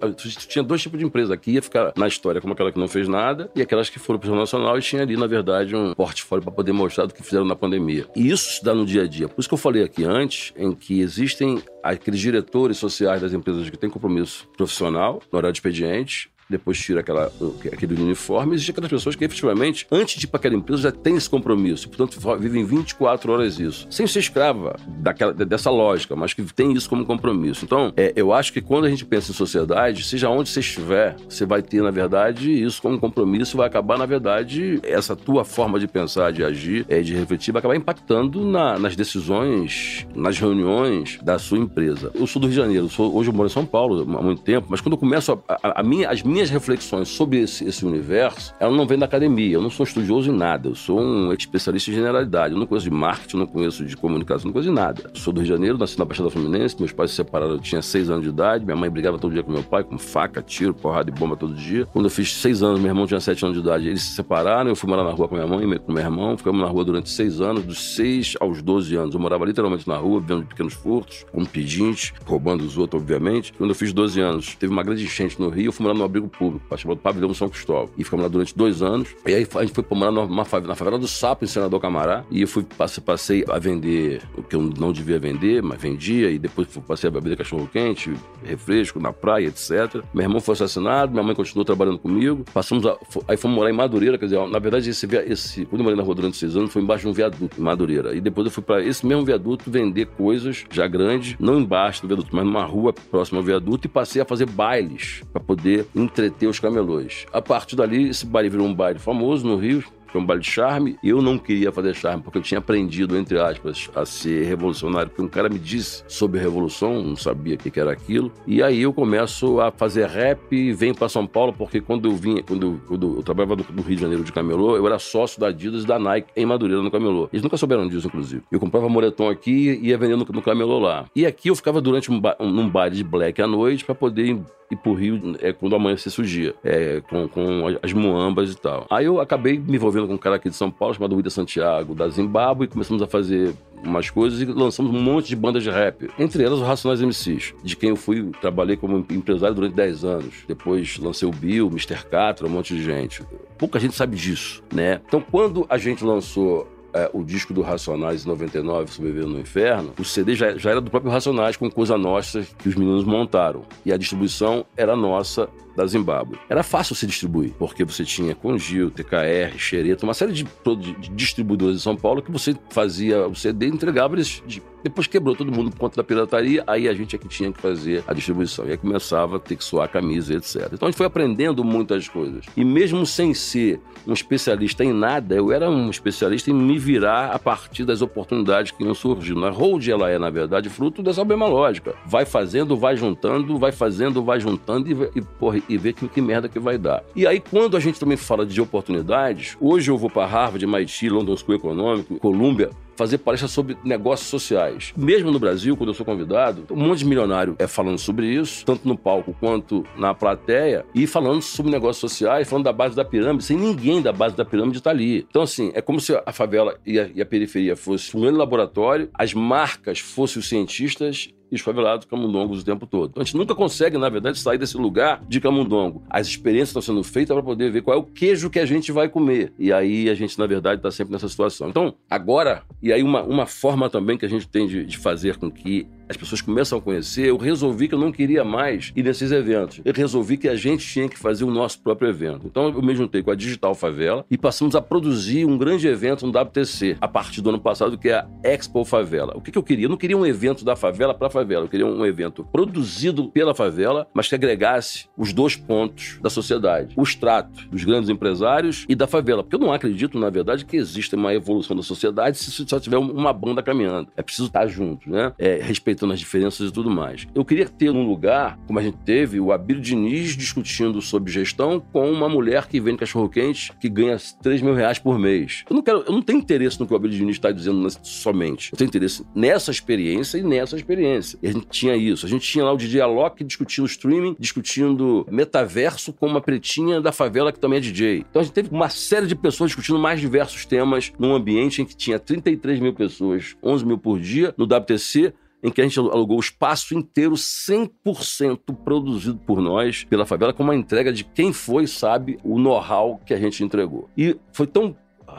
tinha dois tipos de empresa. Aqui ia ficar na história como aquela que não fez nada e aquelas que foram para o Jornal Nacional e tinha ali, na verdade, um portfólio para poder mostrar do que fizeram na pandemia. E isso se dá no dia a dia. Por isso que eu falei aqui antes, em que existem aqueles diretores sociais das empresas que têm compromisso profissional no horário de expediente, depois tira aquela, aquele uniforme. Existem aquelas pessoas que efetivamente, antes de ir para aquela empresa, já tem esse compromisso. Portanto, vivem 24 horas isso. Sem ser escrava daquela, dessa lógica, mas que tem isso como compromisso. Então, é, eu acho que quando a gente pensa em sociedade, seja onde você estiver, você vai ter, na verdade, isso como compromisso vai acabar, na verdade, essa tua forma de pensar, de agir, é, de refletir, vai acabar impactando na, nas decisões, nas reuniões da sua empresa. Eu sou do Rio de Janeiro, sou, hoje eu moro em São Paulo há muito tempo, mas quando eu começo a, a, a minha, as minhas minhas reflexões sobre esse, esse universo, ela não vem da academia. Eu não sou estudioso em nada. Eu sou um especialista em generalidade. Eu não conheço de marketing, não conheço de comunicação, não conheço de nada. Eu sou do Rio de Janeiro, nasci na Baixada Fluminense. Meus pais se separaram, eu tinha seis anos de idade. Minha mãe brigava todo dia com meu pai, com faca, tiro, porrada e bomba todo dia. Quando eu fiz seis anos, meu irmão tinha sete anos de idade. Eles se separaram. Eu fui morar na rua com minha mãe e com meu irmão. Ficamos na rua durante seis anos, dos seis aos doze anos. Eu morava literalmente na rua, vivendo pequenos furtos, como pedinte, roubando os outros, obviamente. Quando eu fiz 12 anos, teve uma grande enchente no Rio. Eu fui morar no abrigo público, chamado pavilhão São Cristóvão. E ficamos lá durante dois anos. E aí a gente foi morar numa favela, na favela do Sapo, em Senador Camará. E eu fui, passei, a vender o que eu não devia vender, mas vendia. E depois passei a beber cachorro-quente, refresco na praia, etc. Meu irmão foi assassinado, minha mãe continuou trabalhando comigo. Passamos a, aí fomos morar em Madureira, quer dizer, na verdade, esse, esse, quando eu morei na rua durante seis anos, foi embaixo de um viaduto, em Madureira. E depois eu fui para esse mesmo viaduto vender coisas já grandes, não embaixo do viaduto, mas numa rua próxima ao viaduto, e passei a fazer bailes para poder entreter os camelôs. A partir dali, esse baile virou um baile famoso no Rio, foi um baile de charme. Eu não queria fazer charme porque eu tinha aprendido, entre aspas, a ser revolucionário. Porque um cara me disse sobre revolução, não sabia o que era aquilo. E aí eu começo a fazer rap e venho para São Paulo porque quando eu vinha, quando, quando eu trabalhava no Rio de Janeiro de camelô, eu era sócio da Adidas e da Nike em Madureira, no camelô. Eles nunca souberam disso, inclusive. Eu comprava moletom aqui e ia vendendo no camelô lá. E aqui eu ficava durante um, ba um, num baile de black à noite para poder ir pro Rio é, quando amanhecesse o dia, é, com, com as muambas e tal. Aí eu acabei me envolvendo com um cara aqui de São Paulo, chamado Wida Santiago, da Zimbábue, e começamos a fazer umas coisas e lançamos um monte de bandas de rap. Entre elas, o Racionais MCs, de quem eu fui, trabalhei como empresário durante 10 anos. Depois lancei o Bill, Mr. Catra, um monte de gente. Pouca gente sabe disso, né? Então, quando a gente lançou é, o disco do Racionais em 99, Sobreviver no Inferno, o CD já, já era do próprio Racionais com Coisa Nossa que os meninos montaram. E a distribuição era nossa da Zimbábue. Era fácil se distribuir, porque você tinha Congil, TKR, Xereta, uma série de, de distribuidores em São Paulo que você fazia o CD e entregava eles. De, depois quebrou todo mundo por conta da pirataria, aí a gente é que tinha que fazer a distribuição. E aí começava a ter que suar a camisa, etc. Então a gente foi aprendendo muitas coisas. E mesmo sem ser um especialista em nada, eu era um especialista em me virar a partir das oportunidades que iam surgindo. A Hold, ela é, na verdade, fruto dessa mesma lógica. Vai fazendo, vai juntando, vai fazendo, vai juntando e, e porra, e ver que, que merda que vai dar. E aí, quando a gente também fala de oportunidades, hoje eu vou para Harvard, MIT, London School Econômico, Columbia, fazer palestras sobre negócios sociais. Mesmo no Brasil, quando eu sou convidado, um monte de milionário é falando sobre isso, tanto no palco quanto na plateia, e falando sobre negócios sociais, falando da base da pirâmide, sem ninguém da base da pirâmide estar tá ali. Então, assim, é como se a favela e a, e a periferia fosse um grande laboratório, as marcas fossem os cientistas e camundongos o tempo todo. Então a gente nunca consegue, na verdade, sair desse lugar de camundongo. As experiências estão sendo feitas para poder ver qual é o queijo que a gente vai comer. E aí a gente, na verdade, está sempre nessa situação. Então, agora, e aí uma, uma forma também que a gente tem de, de fazer com que as pessoas começam a conhecer, eu resolvi que eu não queria mais ir nesses eventos. Eu resolvi que a gente tinha que fazer o nosso próprio evento. Então eu me juntei com a Digital Favela e passamos a produzir um grande evento no WTC, a partir do ano passado, que é a Expo Favela. O que, que eu queria? Eu não queria um evento da favela para favela, eu queria um evento produzido pela favela, mas que agregasse os dois pontos da sociedade: o extrato dos grandes empresários e da favela. Porque eu não acredito, na verdade, que exista uma evolução da sociedade se só tiver uma banda caminhando. É preciso estar junto, né? É, respeitando as diferenças e tudo mais. Eu queria ter um lugar, como a gente teve, o Abílio Diniz discutindo sobre gestão com uma mulher que vende cachorro-quente que ganha 3 mil reais por mês. Eu não quero, eu não tenho interesse no que o Abílio Diniz está dizendo somente. Eu tenho interesse nessa experiência e nessa experiência. E a gente tinha isso. A gente tinha lá o DJ Alok discutindo streaming, discutindo metaverso com uma pretinha da favela que também é DJ. Então a gente teve uma série de pessoas discutindo mais diversos temas num ambiente em que tinha 33 mil pessoas, 11 mil por dia, no WTC, em que a gente alugou o espaço inteiro 100% produzido por nós, pela favela, com uma entrega de quem foi sabe o know-how que a gente entregou. E foi tão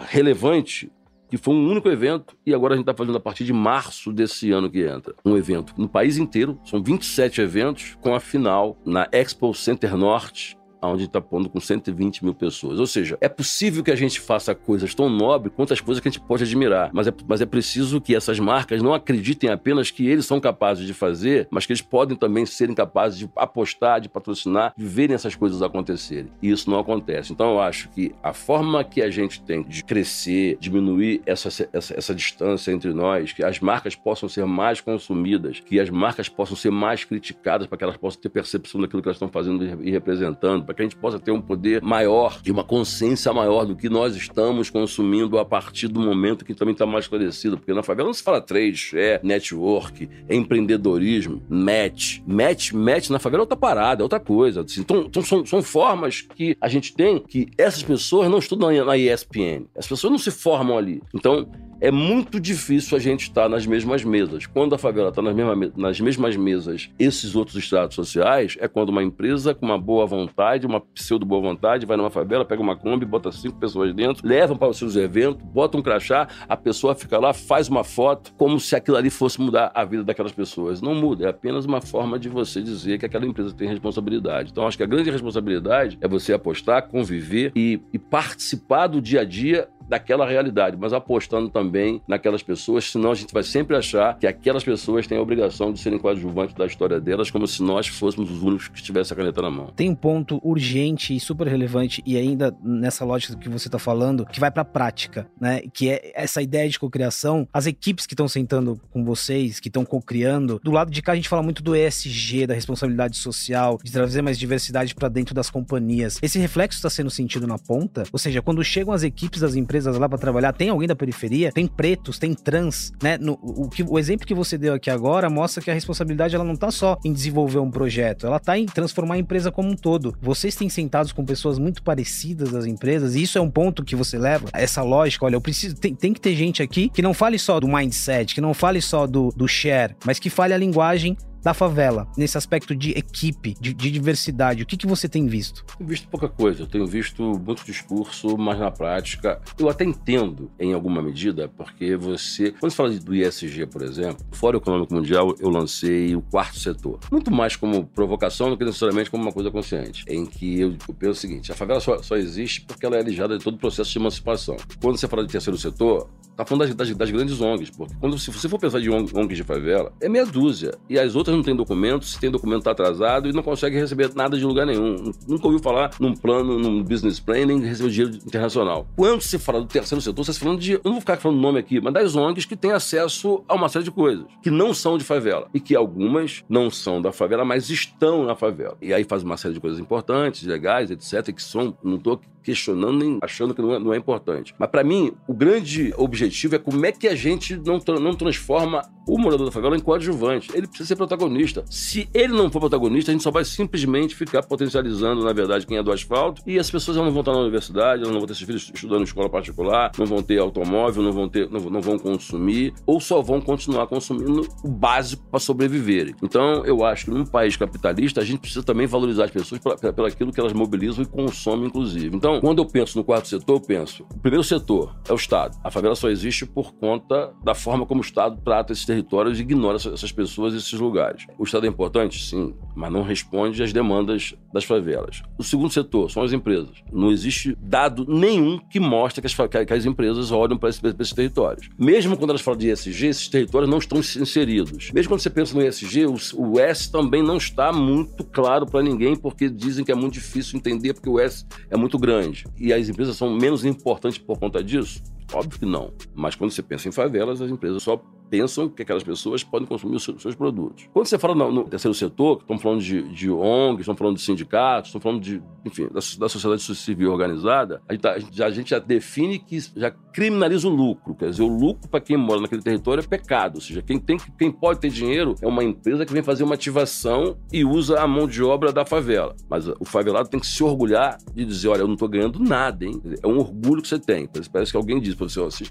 relevante que foi um único evento e agora a gente está fazendo a partir de março desse ano que entra. Um evento no país inteiro, são 27 eventos, com a final na Expo Center Norte, onde está pondo com 120 mil pessoas. Ou seja, é possível que a gente faça coisas tão nobres quanto as coisas que a gente pode admirar, mas é, mas é preciso que essas marcas não acreditem apenas que eles são capazes de fazer, mas que eles podem também serem capazes de apostar, de patrocinar, de verem essas coisas acontecerem. E isso não acontece. Então eu acho que a forma que a gente tem de crescer, diminuir essa, essa, essa distância entre nós, que as marcas possam ser mais consumidas, que as marcas possam ser mais criticadas para que elas possam ter percepção daquilo que elas estão fazendo e representando, para que a gente possa ter um poder maior e uma consciência maior do que nós estamos consumindo a partir do momento que também está mais esclarecido. Porque na favela não se fala trade, é network, é empreendedorismo, match. Match, match na favela é outra parada, é outra coisa. Assim, então, então são, são formas que a gente tem que essas pessoas não estudam na ESPN. As pessoas não se formam ali. Então, é muito difícil a gente estar nas mesmas mesas. Quando a favela está nas, nas mesmas mesas, esses outros estratos sociais, é quando uma empresa com uma boa vontade, uma pseudo boa vontade, vai numa favela, pega uma Kombi, bota cinco pessoas dentro, levam para os seus eventos, bota um crachá, a pessoa fica lá, faz uma foto, como se aquilo ali fosse mudar a vida daquelas pessoas. Não muda, é apenas uma forma de você dizer que aquela empresa tem responsabilidade. Então, acho que a grande responsabilidade é você apostar, conviver e, e participar do dia a dia daquela realidade, mas apostando também naquelas pessoas, senão a gente vai sempre achar que aquelas pessoas têm a obrigação de serem coadjuvantes da história delas, como se nós fôssemos os únicos que tivessem a caneta na mão. Tem um ponto urgente e super relevante, e ainda nessa lógica que você está falando, que vai para a prática, né? Que é essa ideia de cocriação. As equipes que estão sentando com vocês, que estão cocriando, do lado de cá a gente fala muito do ESG, da responsabilidade social, de trazer mais diversidade para dentro das companhias. Esse reflexo está sendo sentido na ponta, ou seja, quando chegam as equipes das empresas lá para trabalhar, tem alguém da periferia, tem pretos, tem trans, né? No, o, que, o exemplo que você deu aqui agora mostra que a responsabilidade ela não está só em desenvolver um projeto, ela está em transformar a empresa como um todo. Vocês têm sentados com pessoas muito parecidas das empresas, e isso é um ponto que você leva, essa lógica, olha, eu preciso, tem, tem que ter gente aqui que não fale só do mindset, que não fale só do, do share, mas que fale a linguagem da favela, nesse aspecto de equipe, de, de diversidade? O que, que você tem visto? Tenho visto pouca coisa. Eu tenho visto muito discurso, mas na prática, eu até entendo em alguma medida, porque você. Quando você fala do ISG, por exemplo, Fórum Econômico Mundial, eu lancei o quarto setor. Muito mais como provocação do que necessariamente como uma coisa consciente. Em que eu, eu penso o seguinte: a favela só, só existe porque ela é alijada de todo o processo de emancipação. Quando você fala de terceiro setor, tá falando das, das, das grandes ONGs, porque quando se você for pensar de ONGs de favela, é meia dúzia. E as outras não têm documento, se tem documento está atrasado e não consegue receber nada de lugar nenhum. Nunca ouviu falar num plano, num business plan, nem receber dinheiro internacional. Quando se fala do terceiro setor, você está falando de. Eu não vou ficar falando nome aqui, mas das ONGs que têm acesso a uma série de coisas, que não são de favela. E que algumas não são da favela, mas estão na favela. E aí faz uma série de coisas importantes, legais, etc., que são. Não estou questionando nem achando que não é, não é importante. Mas para mim, o grande objetivo é como é que a gente não, não transforma o morador da favela em coadjuvante. Ele precisa ser protagonista. Se ele não for protagonista, a gente só vai simplesmente ficar potencializando, na verdade, quem é do asfalto e as pessoas não vão estar na universidade, não vão ter seus filhos estudando em escola particular, não vão ter automóvel, não vão ter, não, não vão consumir ou só vão continuar consumindo o básico para sobreviverem. Então, eu acho que num país capitalista, a gente precisa também valorizar as pessoas pelo aquilo que elas mobilizam e consomem, inclusive. Então, quando eu penso no quarto setor, eu penso: o primeiro setor é o Estado. A favela só existe por conta da forma como o Estado trata esses territórios e ignora essas pessoas e esses lugares. O Estado é importante? Sim, mas não responde às demandas das favelas. O segundo setor são as empresas. Não existe dado nenhum que mostre que as, que as empresas olham para esses, esses, territórios. Mesmo quando elas falam de ESG, esses territórios não estão inseridos. Mesmo quando você pensa no ESG, o, o S também não está muito claro para ninguém, porque dizem que é muito difícil entender, porque o S é muito grande. E as empresas são menos importantes por conta disso? Óbvio que não. Mas quando você pensa em favelas, as empresas só pensam que aquelas pessoas podem consumir os seus, produtos. Quando você fala no, no terceiro setor, estamos falando de, de ONGs, estamos falando de sindicatos, estamos falando de, enfim, da, da sociedade civil organizada, a gente, tá, a, gente, a gente, já define que já criminaliza o lucro. Quer dizer, o lucro para quem mora naquele território é pecado. Ou seja, quem, tem, quem pode ter dinheiro é uma empresa que vem fazer uma ativação e usa a mão de obra da favela. Mas o favelado tem que se orgulhar de dizer, olha, eu não estou ganhando nada, hein? É um orgulho que você tem. Parece que alguém diz você,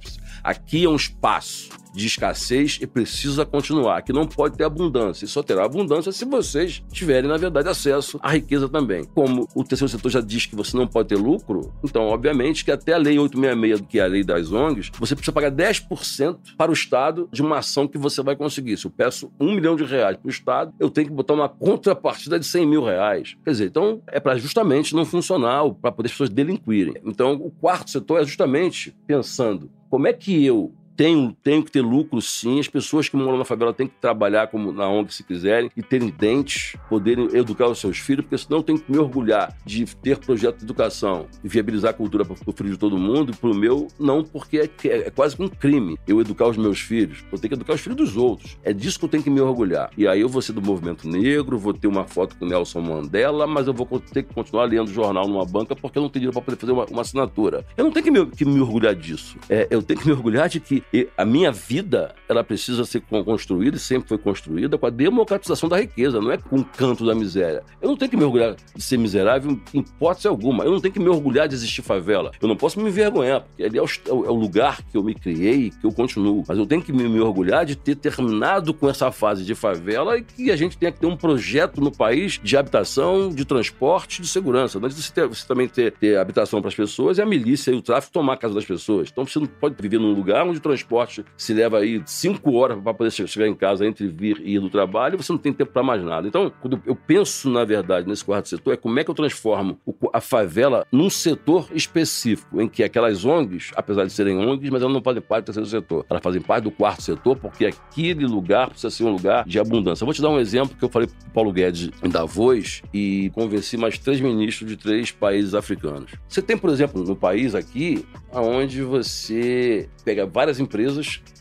aqui é um espaço de escassez e precisa continuar, que não pode ter abundância. E só terá abundância se vocês tiverem, na verdade, acesso à riqueza também. Como o terceiro setor já diz que você não pode ter lucro, então, obviamente, que até a Lei 866, que é a lei das ONGs, você precisa pagar 10% para o Estado de uma ação que você vai conseguir. Se eu peço um milhão de reais para o Estado, eu tenho que botar uma contrapartida de 100 mil reais. Quer dizer, então é para justamente não funcionar, para poder as pessoas delinquirem. Então, o quarto setor é justamente pensando como é que eu tenho, tenho que ter lucro sim. As pessoas que moram na favela têm que trabalhar como na ONG se quiserem e terem dentes, poderem educar os seus filhos, porque senão eu tenho que me orgulhar de ter projeto de educação e viabilizar a cultura para o filho de todo mundo, para o meu, não, porque é, é, é quase um crime eu educar os meus filhos. Eu tenho que educar os filhos dos outros. É disso que eu tenho que me orgulhar. E aí eu vou ser do movimento negro, vou ter uma foto com Nelson Mandela, mas eu vou ter que continuar lendo jornal numa banca porque eu não tenho dinheiro para poder fazer uma, uma, assinatura. Eu não tenho que me, que me orgulhar disso. É, eu tenho que me orgulhar de que e a minha vida, ela precisa ser construída e sempre foi construída com a democratização da riqueza, não é com o canto da miséria. Eu não tenho que me orgulhar de ser miserável em hipótese alguma. Eu não tenho que me orgulhar de existir favela. Eu não posso me envergonhar, porque ali é o, é o lugar que eu me criei que eu continuo. Mas eu tenho que me, orgulhar de ter terminado com essa fase de favela e que a gente tenha que ter um projeto no país de habitação, de transporte, de segurança. Não você, ter, você também ter, ter habitação para as pessoas e a milícia e o tráfico tomar a casa das pessoas. Então você não pode viver num lugar onde o transporte se leva aí cinco horas para poder chegar em casa entre vir e ir do trabalho, você não tem tempo para mais nada. Então, quando eu penso, na verdade, nesse quarto setor, é como é que eu transformo a favela num setor específico, em que aquelas ONGs, apesar de serem ONGs, mas elas não fazem parte do terceiro setor. Elas fazem parte do quarto setor, porque aquele lugar precisa ser um lugar de abundância. Eu vou te dar um exemplo que eu falei para Paulo Guedes em Davos e convenci mais três ministros de três países africanos. Você tem, por exemplo, no país aqui, onde você pega várias empresas,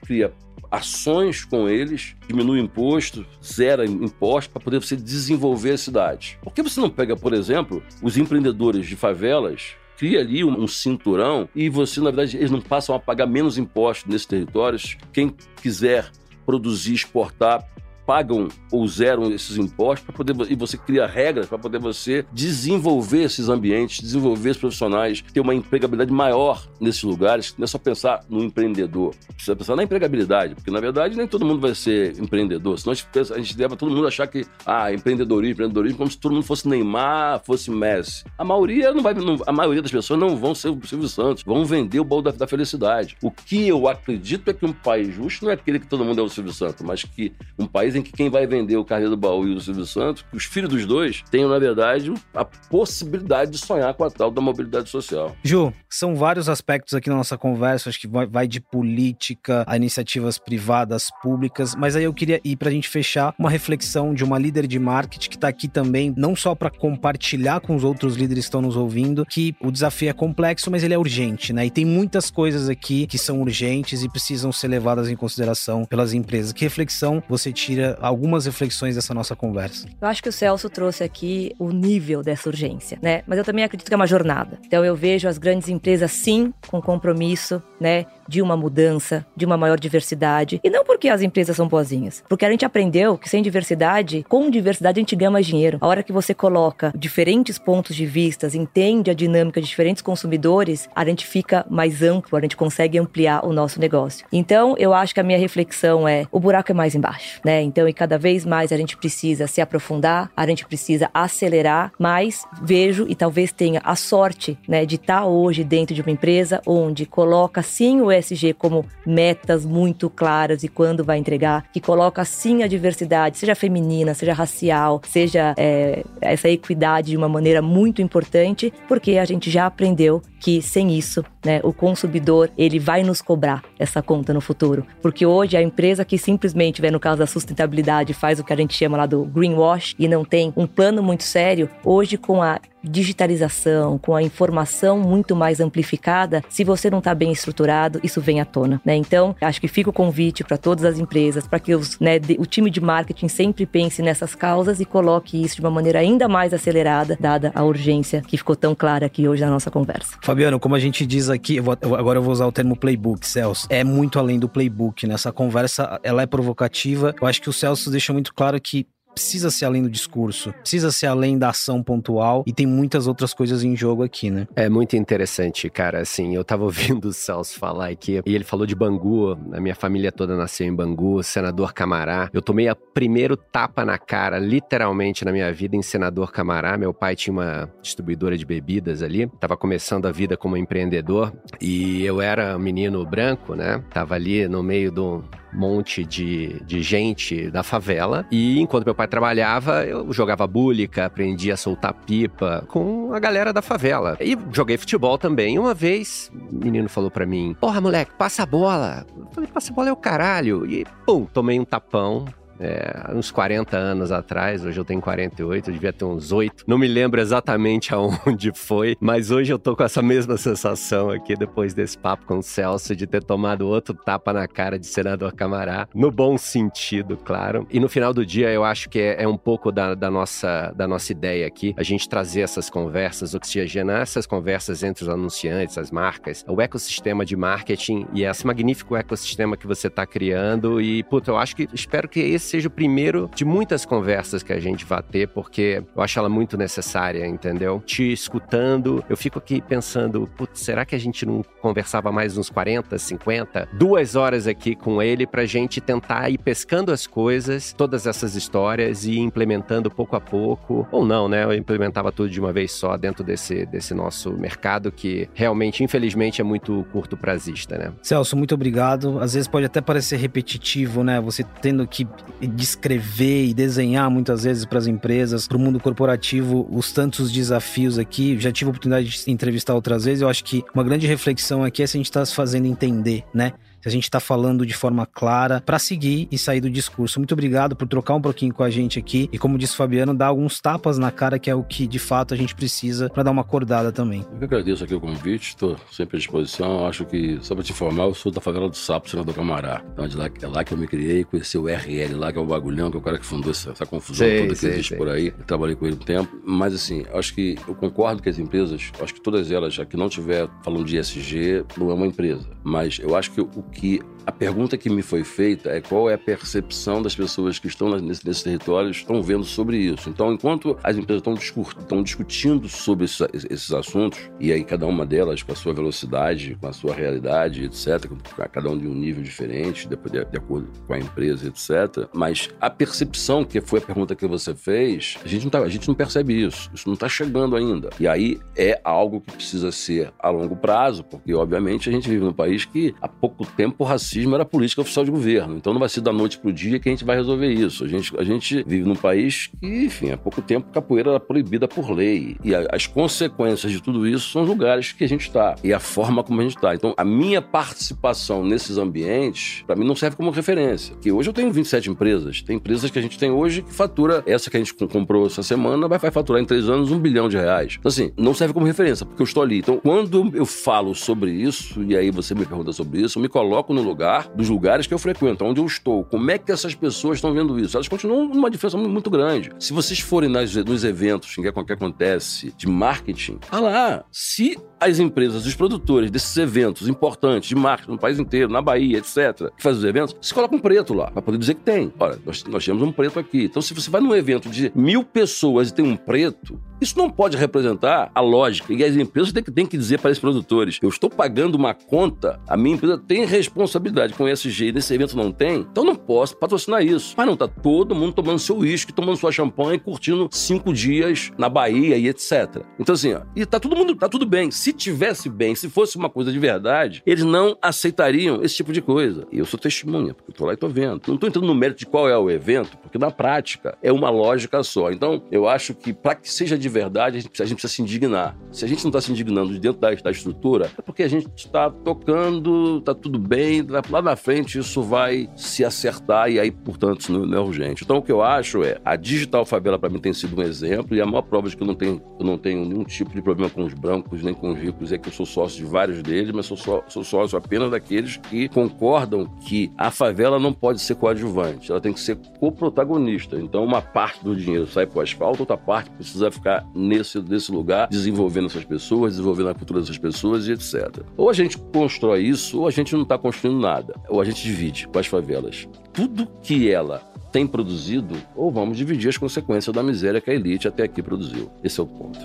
cria ações com eles, diminui imposto, zera imposto para poder você desenvolver a cidade. Por que você não pega, por exemplo, os empreendedores de favelas cria ali um, cinturão e você, na verdade, eles não passam a pagar menos impostos nesses territórios. Quem quiser produzir, exportar, pagam ou zeram esses impostos para poder e você cria regras para poder você desenvolver esses ambientes, desenvolver os profissionais, ter uma empregabilidade maior nesses lugares. Não é só pensar no empreendedor, precisa pensar na empregabilidade, porque na verdade nem todo mundo vai ser empreendedor. Senão a gente, pensa, a gente leva todo mundo a achar que ah, empreendedorismo, empreendedorismo, como se todo mundo fosse Neymar, fosse Messi. A maioria não vai, não, a maioria das pessoas não vão ser o Silvio Santos, vão vender o bolo da, da felicidade. O que eu acredito é que um país justo não é aquele que todo mundo é o Silvio Santos, mas que um país em que quem vai vender o Carneiro do Baú e o Silvio Santos, os filhos dos dois tenham, na verdade, a possibilidade de sonhar com a tal da mobilidade social. Ju, são vários aspectos aqui na nossa conversa, acho que vai de política a iniciativas privadas, públicas, mas aí eu queria ir para a gente fechar uma reflexão de uma líder de marketing que está aqui também, não só para compartilhar com os outros líderes que estão nos ouvindo, que o desafio é complexo, mas ele é urgente, né? E tem muitas coisas aqui que são urgentes e precisam ser levadas em consideração pelas empresas. Que reflexão você tira algumas reflexões dessa nossa conversa. Eu acho que o Celso trouxe aqui o nível dessa urgência, né? Mas eu também acredito que é uma jornada. Então eu vejo as grandes empresas sim com compromisso, né, de uma mudança, de uma maior diversidade. E não porque as empresas são boazinhas, porque a gente aprendeu que sem diversidade, com diversidade a gente ganha mais dinheiro. A hora que você coloca diferentes pontos de vista, entende a dinâmica de diferentes consumidores, a gente fica mais amplo, a gente consegue ampliar o nosso negócio. Então, eu acho que a minha reflexão é: o buraco é mais embaixo, né? Então, e cada vez mais a gente precisa se aprofundar, a gente precisa acelerar, mas vejo e talvez tenha a sorte, né, de estar hoje dentro de uma empresa onde coloca sim o ESG como metas muito claras e quando vai entregar, que coloca sim a diversidade, seja feminina, seja racial, seja é, essa equidade de uma maneira muito importante, porque a gente já aprendeu que sem isso, né, o consumidor ele vai nos cobrar essa conta no futuro, porque hoje a empresa que simplesmente, vê no caso da sustentabilidade, faz o que a gente chama lá do greenwash e não tem um plano muito sério, hoje com a digitalização, com a informação muito mais amplificada, se você não está bem estruturado, isso vem à tona, né? Então, acho que fica o convite para todas as empresas, para que os, né, o time de marketing sempre pense nessas causas e coloque isso de uma maneira ainda mais acelerada, dada a urgência que ficou tão clara aqui hoje na nossa conversa. Fabiano, como a gente diz aqui, eu vou, agora eu vou usar o termo playbook, Celso. É muito além do playbook, né? conversa, ela é provocativa. Eu acho que o Celso deixa muito claro que precisa ser além do discurso, precisa ser além da ação pontual e tem muitas outras coisas em jogo aqui, né? É muito interessante, cara. Assim, eu tava ouvindo o Celso falar aqui e ele falou de Bangu. A minha família toda nasceu em Bangu, senador Camará. Eu tomei a primeiro tapa na cara, literalmente, na minha vida em senador Camará. Meu pai tinha uma distribuidora de bebidas ali, tava começando a vida como empreendedor e eu era um menino branco, né? Tava ali no meio do monte de, de gente da favela. E enquanto meu pai trabalhava, eu jogava búlica, aprendia a soltar pipa com a galera da favela. E joguei futebol também. Uma vez, o menino falou para mim: Porra, moleque, passa a bola. Eu falei: Passa a bola é o caralho. E, pum, tomei um tapão é, uns 40 anos atrás, hoje eu tenho 48, eu devia ter uns 8. Não me lembro exatamente aonde foi, mas hoje eu tô com essa mesma sensação aqui, depois desse papo com o Celso, de ter tomado outro tapa na cara de senador Camará, no bom sentido, claro. E no final do dia, eu acho que é, é um pouco da, da, nossa, da nossa ideia aqui, a gente trazer essas conversas, oxigenar essas conversas entre os anunciantes, as marcas, o ecossistema de marketing e esse magnífico ecossistema que você está criando. E, puta, eu acho que espero que esse seja o primeiro de muitas conversas que a gente vai ter, porque eu acho ela muito necessária, entendeu? Te escutando, eu fico aqui pensando, putz, será que a gente não conversava mais uns 40, 50, duas horas aqui com ele pra gente tentar ir pescando as coisas, todas essas histórias e implementando pouco a pouco, ou não, né? Eu implementava tudo de uma vez só dentro desse, desse nosso mercado que realmente, infelizmente, é muito curto prazista, né? Celso, muito obrigado. Às vezes pode até parecer repetitivo, né? Você tendo que descrever e desenhar muitas vezes para as empresas, para o mundo corporativo, os tantos desafios aqui. Já tive a oportunidade de entrevistar outras vezes. Eu acho que uma grande reflexão aqui é se a gente está se fazendo entender, né? A gente está falando de forma clara para seguir e sair do discurso. Muito obrigado por trocar um pouquinho com a gente aqui e, como disse o Fabiano, dar alguns tapas na cara, que é o que de fato a gente precisa para dar uma acordada também. Eu que agradeço aqui o convite, estou sempre à disposição. Acho que, só para te informar, eu sou da favela do Sapo, senador Camará. Então é, de lá, é lá que eu me criei, conheci o RL lá, que é o bagulhão, que é o cara que fundou essa, essa confusão sei, toda que sei, existe sei. por aí. Eu trabalhei com ele um tempo. Mas, assim, acho que eu concordo que as empresas, acho que todas elas, já que não tiver falando de ESG, não é uma empresa. Mas eu acho que o que a pergunta que me foi feita é qual é a percepção das pessoas que estão nesses, nesses territórios estão vendo sobre isso. Então, enquanto as empresas estão, estão discutindo sobre esses, esses, assuntos, e aí cada uma delas com a sua velocidade, com a sua realidade, etc., cada um de um nível diferente, de, de, de acordo com a empresa, etc., mas a percepção, que foi a pergunta que você fez, a gente não, tá, a gente não percebe isso. Isso não está chegando ainda. E aí é algo que precisa ser a longo prazo, porque, obviamente, a gente vive num país que há pouco tempo o racismo racismo era política oficial de governo. Então não vai ser da noite para o dia que a gente vai resolver isso. A gente, a gente vive num país que, enfim, há pouco tempo capoeira era proibida por lei. E a, as consequências de tudo isso são os lugares que a gente está e a forma como a gente está. Então a minha participação nesses ambientes, para mim, não serve como referência. Que hoje eu tenho 27 empresas. Tem empresas que a gente tem hoje que fatura, essa que a gente comprou essa semana, vai, vai faturar em três anos um bilhão de reais. Então, assim, não serve como referência, porque eu estou ali. Então, quando eu falo sobre isso, e aí você me pergunta sobre isso, eu me coloco no lugar lugar, dos lugares que eu frequento, onde eu estou. Como é que essas pessoas estão vendo isso? Elas continuam numa diferença muito grande. Se vocês forem nas, nos eventos em que, que acontece de marketing, ah lá, se as empresas, os produtores desses eventos importantes de marketing no país inteiro, na Bahia, etc., que fazem os eventos, se coloca um preto lá, para poder dizer que tem. Olha, nós, nós temos um preto aqui. Então, se você vai num evento de mil pessoas e tem um preto, isso não pode representar a lógica. E as empresas têm que, têm que dizer para esses produtores: eu estou pagando uma conta, a minha empresa tem responsabilidade com ESG, nesse evento não tem, então não posso patrocinar isso. Mas não, tá todo mundo tomando seu uísque, tomando sua champanhe, curtindo cinco dias na Bahia e etc. Então, assim, ó, e tá todo mundo, tá tudo bem. Se tivesse bem, se fosse uma coisa de verdade, eles não aceitariam esse tipo de coisa. E eu sou testemunha, porque eu tô lá e tô vendo. Não tô entrando no mérito de qual é o evento, porque na prática é uma lógica só. Então, eu acho que para que seja de verdade, a gente, precisa, a gente precisa se indignar. Se a gente não está se indignando de dentro da, da, estrutura, é porque a gente está tocando, tá tudo bem, lá na frente isso vai se acertar e aí, portanto, isso não, é urgente. Então, o que eu acho é, a Digital Favela para mim tem sido um exemplo e a maior prova de que eu não tenho, eu não tenho nenhum tipo de problema com os brancos nem com os ricos é que eu sou sócio de vários deles, mas sou, só, sou sócio apenas daqueles que concordam que a favela não pode ser coadjuvante, ela tem que ser coprotagonista. Então, uma parte do dinheiro sai para o asfalto, outra parte precisa ficar nesse, nesse lugar, desenvolvendo essas pessoas, desenvolvendo a cultura dessas pessoas e etc. Ou a gente constrói isso, ou a gente não está construindo nada. Ou a gente divide com as favelas. Tudo que ela tem produzido, ou vamos dividir as consequências da miséria que a elite até aqui produziu. Esse é o ponto.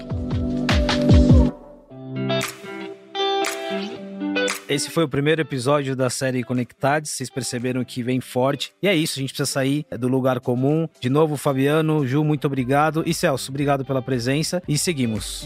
Esse foi o primeiro episódio da série Conectados. Vocês perceberam que vem forte. E é isso, a gente precisa sair do lugar comum. De novo, Fabiano, Ju, muito obrigado. E Celso, obrigado pela presença. E seguimos.